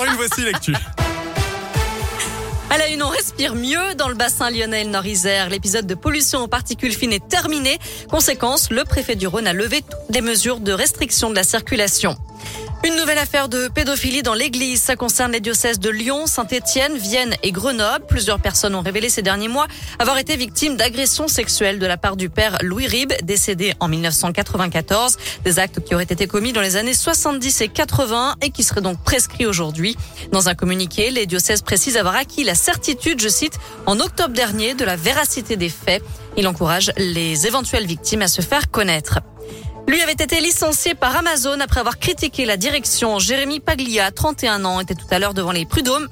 Caroline, voici l'actu. À la une, on respire mieux dans le bassin lyonnais Nord-Isère. L'épisode de pollution aux particules fines est terminé. Conséquence, le préfet du Rhône a levé toutes les mesures de restriction de la circulation. Une nouvelle affaire de pédophilie dans l'église. Ça concerne les diocèses de Lyon, Saint-Étienne, Vienne et Grenoble. Plusieurs personnes ont révélé ces derniers mois avoir été victimes d'agressions sexuelles de la part du père Louis Ribes, décédé en 1994. Des actes qui auraient été commis dans les années 70 et 80 et qui seraient donc prescrits aujourd'hui. Dans un communiqué, les diocèses précisent avoir acquis la certitude, je cite, en octobre dernier de la véracité des faits. Il encourage les éventuelles victimes à se faire connaître. Lui avait été licencié par Amazon après avoir critiqué la direction. Jérémy Paglia, 31 ans, était tout à l'heure devant les prud'hommes,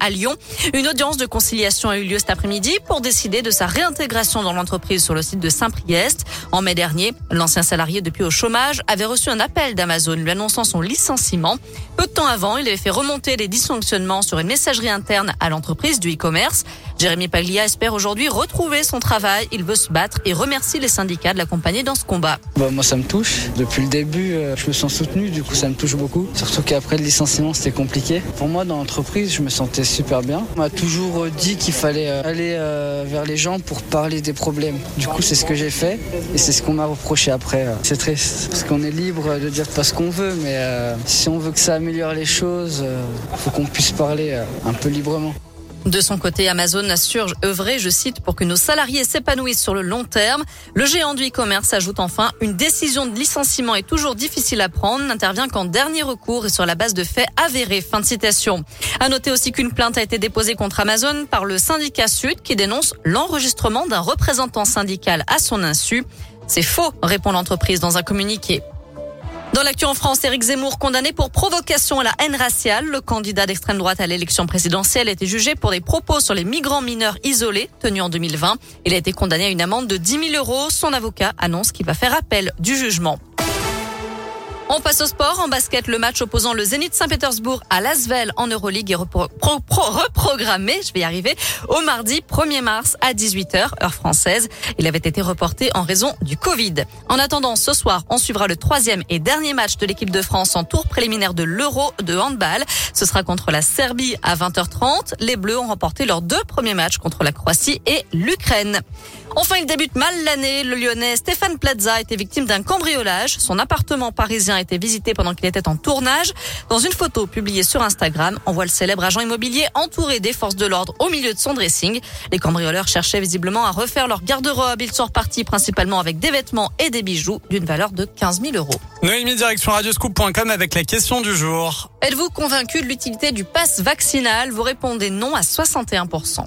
à Lyon. Une audience de conciliation a eu lieu cet après-midi pour décider de sa réintégration dans l'entreprise sur le site de Saint-Priest. En mai dernier, l'ancien salarié depuis au chômage avait reçu un appel d'Amazon lui annonçant son licenciement. Peu de temps avant, il avait fait remonter les dysfonctionnements sur une messagerie interne à l'entreprise du e-commerce. Jérémy Paglia espère aujourd'hui retrouver son travail. Il veut se battre et remercie les syndicats de l'accompagner dans ce combat. Bah, moi, ça me touche. Depuis le début, euh, je me sens soutenu, du coup ça me touche beaucoup. Surtout qu'après le licenciement, c'était compliqué. Pour moi, dans l'entreprise, je me sentais super bien. On m'a toujours dit qu'il fallait euh, aller euh, vers les gens pour parler des problèmes. Du coup, c'est ce que j'ai fait et c'est ce qu'on m'a reproché après. C'est triste parce qu'on est libre de dire pas ce qu'on veut, mais si on veut que ça améliore les choses, il faut qu'on puisse parler un peu librement. De son côté, Amazon assure œuvrer, je cite, pour que nos salariés s'épanouissent sur le long terme. Le géant du e-commerce ajoute enfin une décision de licenciement est toujours difficile à prendre, n'intervient qu'en dernier recours et sur la base de faits avérés. Fin de citation. À noter aussi qu'une plainte a été déposée contre Amazon par le syndicat Sud qui dénonce l'enregistrement d'un représentant syndical à son insu. C'est faux, répond l'entreprise dans un communiqué. Dans l'actu en France, Éric Zemmour condamné pour provocation à la haine raciale. Le candidat d'extrême droite à l'élection présidentielle a été jugé pour des propos sur les migrants mineurs isolés tenus en 2020. Il a été condamné à une amende de 10 000 euros. Son avocat annonce qu'il va faire appel du jugement. On passe au sport. En basket, le match opposant le Zénith Saint-Pétersbourg à l'Asvel en Euroleague est reprogrammé, je vais y arriver, au mardi 1er mars à 18h, heure française. Il avait été reporté en raison du Covid. En attendant, ce soir, on suivra le troisième et dernier match de l'équipe de France en tour préliminaire de l'Euro de handball. Ce sera contre la Serbie à 20h30. Les Bleus ont remporté leurs deux premiers matchs contre la Croatie et l'Ukraine. Enfin, il débute mal l'année. Le Lyonnais Stéphane Plaza était victime d'un cambriolage. Son appartement parisien a été visité pendant qu'il était en tournage. Dans une photo publiée sur Instagram, on voit le célèbre agent immobilier entouré des forces de l'ordre au milieu de son dressing. Les cambrioleurs cherchaient visiblement à refaire leur garde-robe. Ils sont repartis principalement avec des vêtements et des bijoux d'une valeur de 15 000 euros. Noémie, direction radioscoop.com avec la question du jour. Êtes-vous convaincu de l'utilité du pass vaccinal? Vous répondez non à 61%.